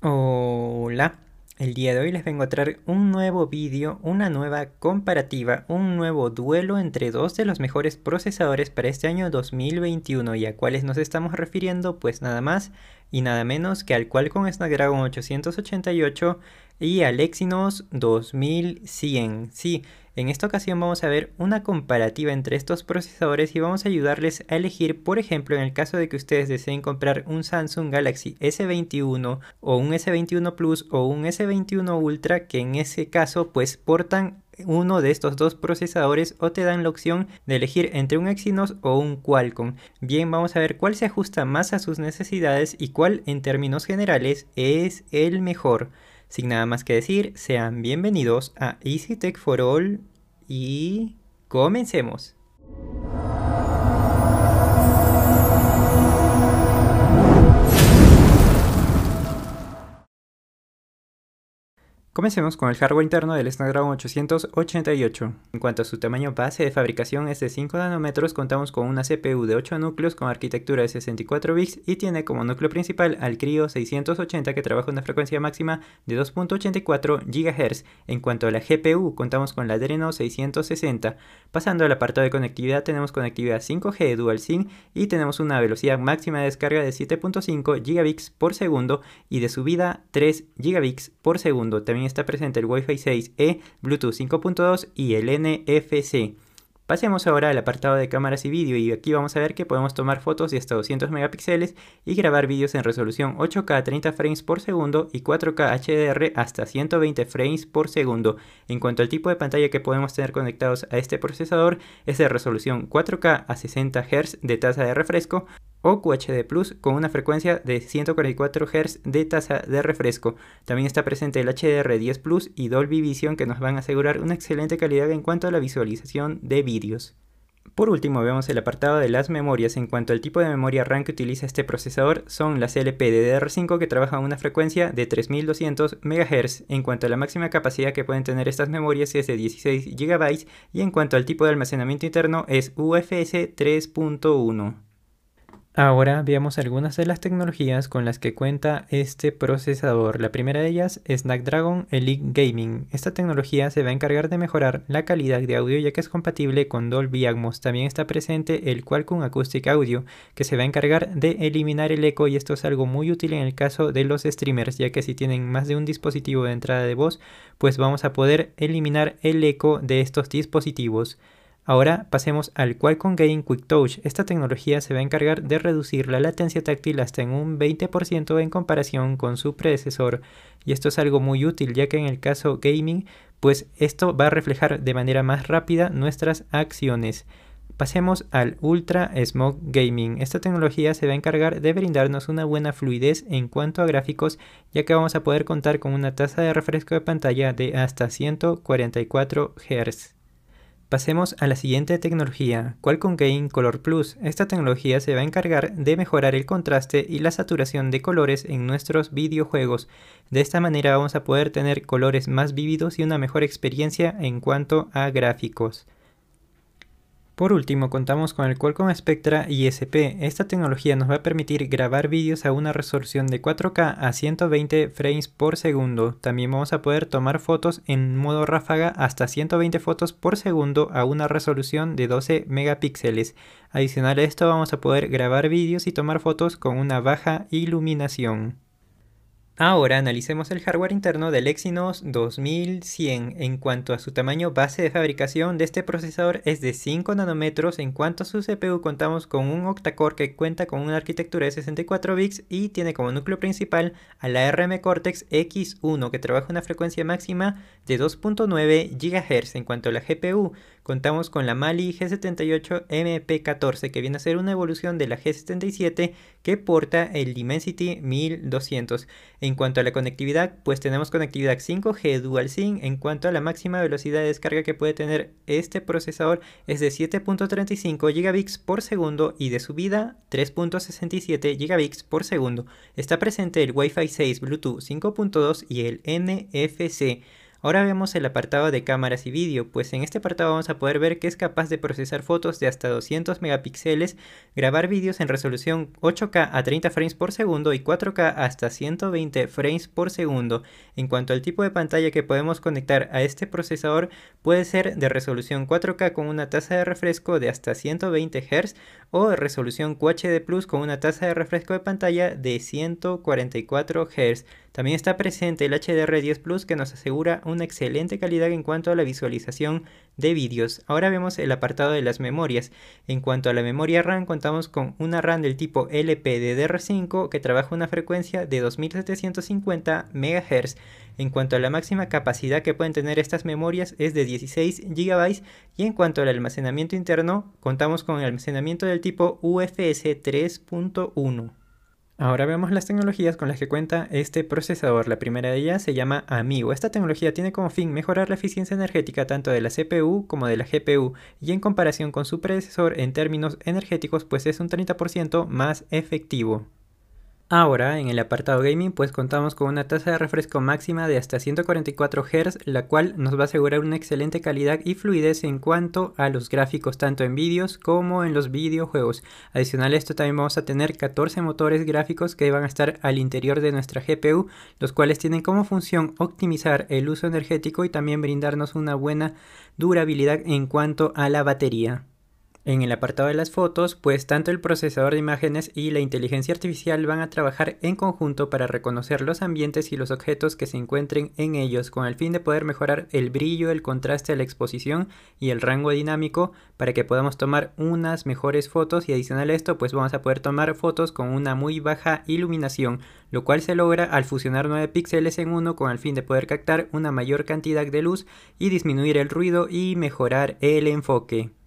Hola, el día de hoy les vengo a traer un nuevo vídeo, una nueva comparativa, un nuevo duelo entre dos de los mejores procesadores para este año 2021 y a cuáles nos estamos refiriendo pues nada más y nada menos que al Qualcomm Snapdragon 888 y al Exynos 2100. Sí, en esta ocasión vamos a ver una comparativa entre estos procesadores y vamos a ayudarles a elegir, por ejemplo, en el caso de que ustedes deseen comprar un Samsung Galaxy S21 o un S21 Plus o un S21 Ultra, que en ese caso pues portan uno de estos dos procesadores o te dan la opción de elegir entre un Exynos o un Qualcomm. Bien, vamos a ver cuál se ajusta más a sus necesidades y cuál en términos generales es el mejor. Sin nada más que decir, sean bienvenidos a Easy Tech for All y comencemos. Comencemos con el hardware interno del Snapdragon 888. En cuanto a su tamaño base de fabricación es de 5 nanómetros, contamos con una CPU de 8 núcleos con arquitectura de 64 bits y tiene como núcleo principal al Cryo 680 que trabaja una frecuencia máxima de 2.84 GHz. En cuanto a la GPU, contamos con la Adreno 660. Pasando al apartado de conectividad, tenemos conectividad 5G Dual SIM y tenemos una velocidad máxima de descarga de 7.5 gigabits por segundo y de subida 3 gigabits por segundo. También está presente el Wi-Fi 6E, Bluetooth 5.2 y el NFC. Pasemos ahora al apartado de cámaras y vídeo y aquí vamos a ver que podemos tomar fotos de hasta 200 megapíxeles y grabar vídeos en resolución 8K a 30 frames por segundo y 4K HDR hasta 120 frames por segundo. En cuanto al tipo de pantalla que podemos tener conectados a este procesador es de resolución 4K a 60 Hz de tasa de refresco o QHD Plus con una frecuencia de 144 Hz de tasa de refresco. También está presente el HDR10 Plus y Dolby Vision que nos van a asegurar una excelente calidad en cuanto a la visualización de vídeos. Por último vemos el apartado de las memorias. En cuanto al tipo de memoria RAM que utiliza este procesador son las LPDDR5 que trabajan a una frecuencia de 3200 MHz. En cuanto a la máxima capacidad que pueden tener estas memorias es de 16 GB y en cuanto al tipo de almacenamiento interno es UFS 3.1. Ahora veamos algunas de las tecnologías con las que cuenta este procesador. La primera de ellas es Snapdragon Elite Gaming. Esta tecnología se va a encargar de mejorar la calidad de audio ya que es compatible con Dolby Atmos. También está presente el Qualcomm Acoustic Audio que se va a encargar de eliminar el eco y esto es algo muy útil en el caso de los streamers ya que si tienen más de un dispositivo de entrada de voz pues vamos a poder eliminar el eco de estos dispositivos. Ahora pasemos al Qualcomm Gain Quick Touch. Esta tecnología se va a encargar de reducir la latencia táctil hasta en un 20% en comparación con su predecesor. Y esto es algo muy útil ya que en el caso gaming, pues esto va a reflejar de manera más rápida nuestras acciones. Pasemos al Ultra Smog Gaming. Esta tecnología se va a encargar de brindarnos una buena fluidez en cuanto a gráficos, ya que vamos a poder contar con una tasa de refresco de pantalla de hasta 144 Hz. Pasemos a la siguiente tecnología, Qualcomm Gain Color Plus. Esta tecnología se va a encargar de mejorar el contraste y la saturación de colores en nuestros videojuegos. De esta manera vamos a poder tener colores más vívidos y una mejor experiencia en cuanto a gráficos. Por último, contamos con el Qualcomm Spectra ISP. Esta tecnología nos va a permitir grabar vídeos a una resolución de 4K a 120 frames por segundo. También vamos a poder tomar fotos en modo ráfaga hasta 120 fotos por segundo a una resolución de 12 megapíxeles. Adicional a esto vamos a poder grabar vídeos y tomar fotos con una baja iluminación. Ahora analicemos el hardware interno del Exynos 2100. En cuanto a su tamaño base de fabricación de este procesador es de 5 nanómetros. En cuanto a su CPU contamos con un octa-core que cuenta con una arquitectura de 64 bits y tiene como núcleo principal a la ARM Cortex X1 que trabaja una frecuencia máxima de 2.9 GHz. En cuanto a la GPU contamos con la Mali G78 MP14 que viene a ser una evolución de la G77 que porta el Dimensity 1200. En cuanto a la conectividad, pues tenemos conectividad 5G Dual SIM. En cuanto a la máxima velocidad de descarga que puede tener este procesador es de 7.35 gigabits por segundo y de subida 3.67 gigabits por segundo. Está presente el Wi-Fi 6, Bluetooth 5.2 y el NFC. Ahora vemos el apartado de cámaras y vídeo, pues en este apartado vamos a poder ver que es capaz de procesar fotos de hasta 200 megapíxeles, grabar vídeos en resolución 8K a 30 frames por segundo y 4K hasta 120 frames por segundo. En cuanto al tipo de pantalla que podemos conectar a este procesador, puede ser de resolución 4K con una tasa de refresco de hasta 120 Hz o resolución QHD Plus con una tasa de refresco de pantalla de 144 Hz. También está presente el HDR10 Plus que nos asegura una excelente calidad en cuanto a la visualización de vídeos. Ahora vemos el apartado de las memorias. En cuanto a la memoria RAM, contamos con una RAM del tipo LPDDR5 que trabaja una frecuencia de 2750 MHz. En cuanto a la máxima capacidad que pueden tener estas memorias es de 16 GB y en cuanto al almacenamiento interno, contamos con el almacenamiento del tipo UFS 3.1. Ahora vemos las tecnologías con las que cuenta este procesador. La primera de ellas se llama Amigo. Esta tecnología tiene como fin mejorar la eficiencia energética tanto de la CPU como de la GPU y en comparación con su predecesor en términos energéticos pues es un 30% más efectivo. Ahora, en el apartado gaming, pues contamos con una tasa de refresco máxima de hasta 144 Hz, la cual nos va a asegurar una excelente calidad y fluidez en cuanto a los gráficos, tanto en vídeos como en los videojuegos. Adicional a esto también vamos a tener 14 motores gráficos que van a estar al interior de nuestra GPU, los cuales tienen como función optimizar el uso energético y también brindarnos una buena durabilidad en cuanto a la batería. En el apartado de las fotos, pues tanto el procesador de imágenes y la inteligencia artificial van a trabajar en conjunto para reconocer los ambientes y los objetos que se encuentren en ellos con el fin de poder mejorar el brillo, el contraste, la exposición y el rango dinámico para que podamos tomar unas mejores fotos y adicional a esto pues vamos a poder tomar fotos con una muy baja iluminación, lo cual se logra al fusionar 9 píxeles en uno con el fin de poder captar una mayor cantidad de luz y disminuir el ruido y mejorar el enfoque.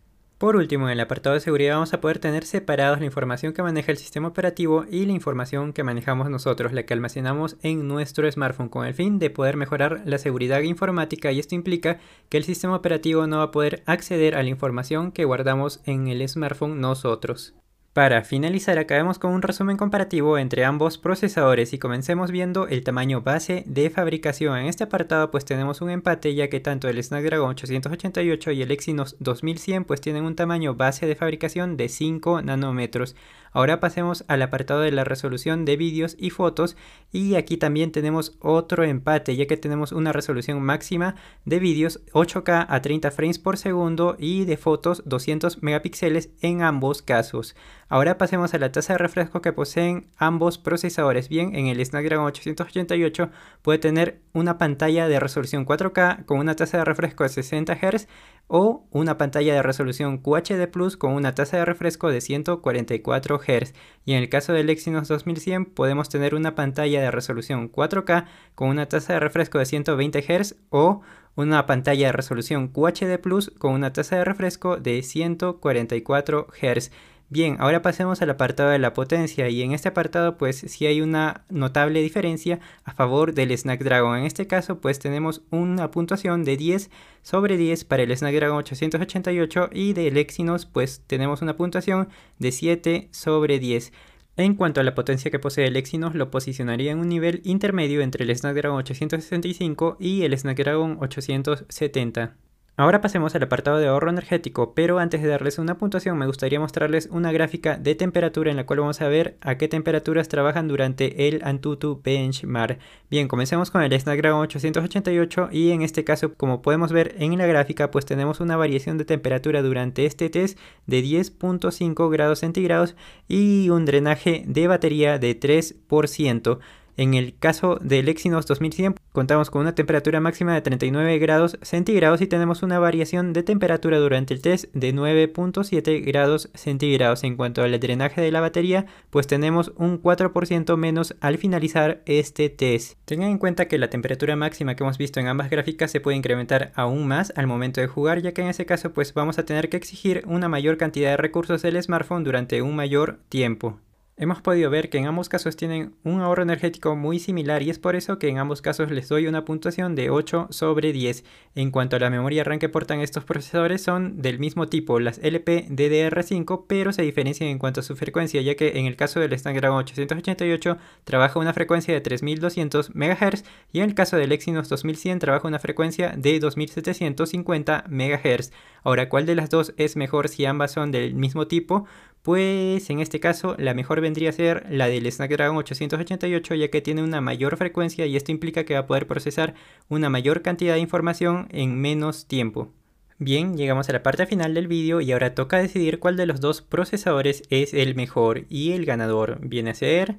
Por último, en el apartado de seguridad vamos a poder tener separados la información que maneja el sistema operativo y la información que manejamos nosotros, la que almacenamos en nuestro smartphone, con el fin de poder mejorar la seguridad informática y esto implica que el sistema operativo no va a poder acceder a la información que guardamos en el smartphone nosotros. Para finalizar acabemos con un resumen comparativo entre ambos procesadores y comencemos viendo el tamaño base de fabricación. En este apartado pues tenemos un empate ya que tanto el Snapdragon 888 y el Exynos 2100 pues tienen un tamaño base de fabricación de 5 nanómetros. Ahora pasemos al apartado de la resolución de vídeos y fotos y aquí también tenemos otro empate ya que tenemos una resolución máxima de vídeos 8K a 30 frames por segundo y de fotos 200 megapíxeles en ambos casos. Ahora pasemos a la tasa de refresco que poseen ambos procesadores. Bien, en el Snapdragon 888 puede tener una pantalla de resolución 4K con una tasa de refresco de 60 Hz o una pantalla de resolución QHD Plus con una tasa de refresco de 144 Hz. Y en el caso del Exynos 2100 podemos tener una pantalla de resolución 4K con una tasa de refresco de 120 Hz o una pantalla de resolución QHD Plus con una tasa de refresco de 144 Hz. Bien, ahora pasemos al apartado de la potencia y en este apartado pues sí hay una notable diferencia a favor del Snapdragon. En este caso pues tenemos una puntuación de 10 sobre 10 para el Snapdragon 888 y del Exynos pues tenemos una puntuación de 7 sobre 10. En cuanto a la potencia que posee el Exynos, lo posicionaría en un nivel intermedio entre el Snapdragon 865 y el Snapdragon 870. Ahora pasemos al apartado de ahorro energético, pero antes de darles una puntuación me gustaría mostrarles una gráfica de temperatura en la cual vamos a ver a qué temperaturas trabajan durante el Antutu Benchmark. Bien, comencemos con el Snapdragon 888 y en este caso, como podemos ver en la gráfica, pues tenemos una variación de temperatura durante este test de 10.5 grados centígrados y un drenaje de batería de 3%. En el caso del Exynos 2100 contamos con una temperatura máxima de 39 grados centígrados y tenemos una variación de temperatura durante el test de 9.7 grados centígrados. En cuanto al drenaje de la batería, pues tenemos un 4% menos al finalizar este test. Tengan en cuenta que la temperatura máxima que hemos visto en ambas gráficas se puede incrementar aún más al momento de jugar, ya que en ese caso pues vamos a tener que exigir una mayor cantidad de recursos del smartphone durante un mayor tiempo. Hemos podido ver que en ambos casos tienen un ahorro energético muy similar y es por eso que en ambos casos les doy una puntuación de 8 sobre 10. En cuanto a la memoria RAM que portan estos procesadores son del mismo tipo, las LPDDR5, pero se diferencian en cuanto a su frecuencia, ya que en el caso del Snapdragon 888 trabaja una frecuencia de 3200 MHz y en el caso del Exynos 2100 trabaja una frecuencia de 2750 MHz. Ahora, ¿cuál de las dos es mejor si ambas son del mismo tipo? Pues en este caso la mejor vendría a ser la del Snapdragon 888 ya que tiene una mayor frecuencia y esto implica que va a poder procesar una mayor cantidad de información en menos tiempo. Bien, llegamos a la parte final del vídeo y ahora toca decidir cuál de los dos procesadores es el mejor y el ganador viene a ser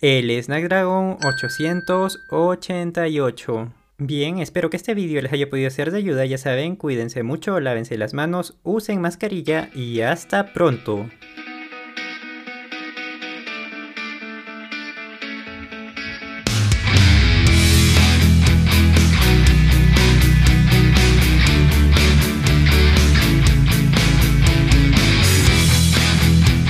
el Snapdragon 888. Bien, espero que este vídeo les haya podido ser de ayuda, ya saben, cuídense mucho, lávense las manos, usen mascarilla y hasta pronto.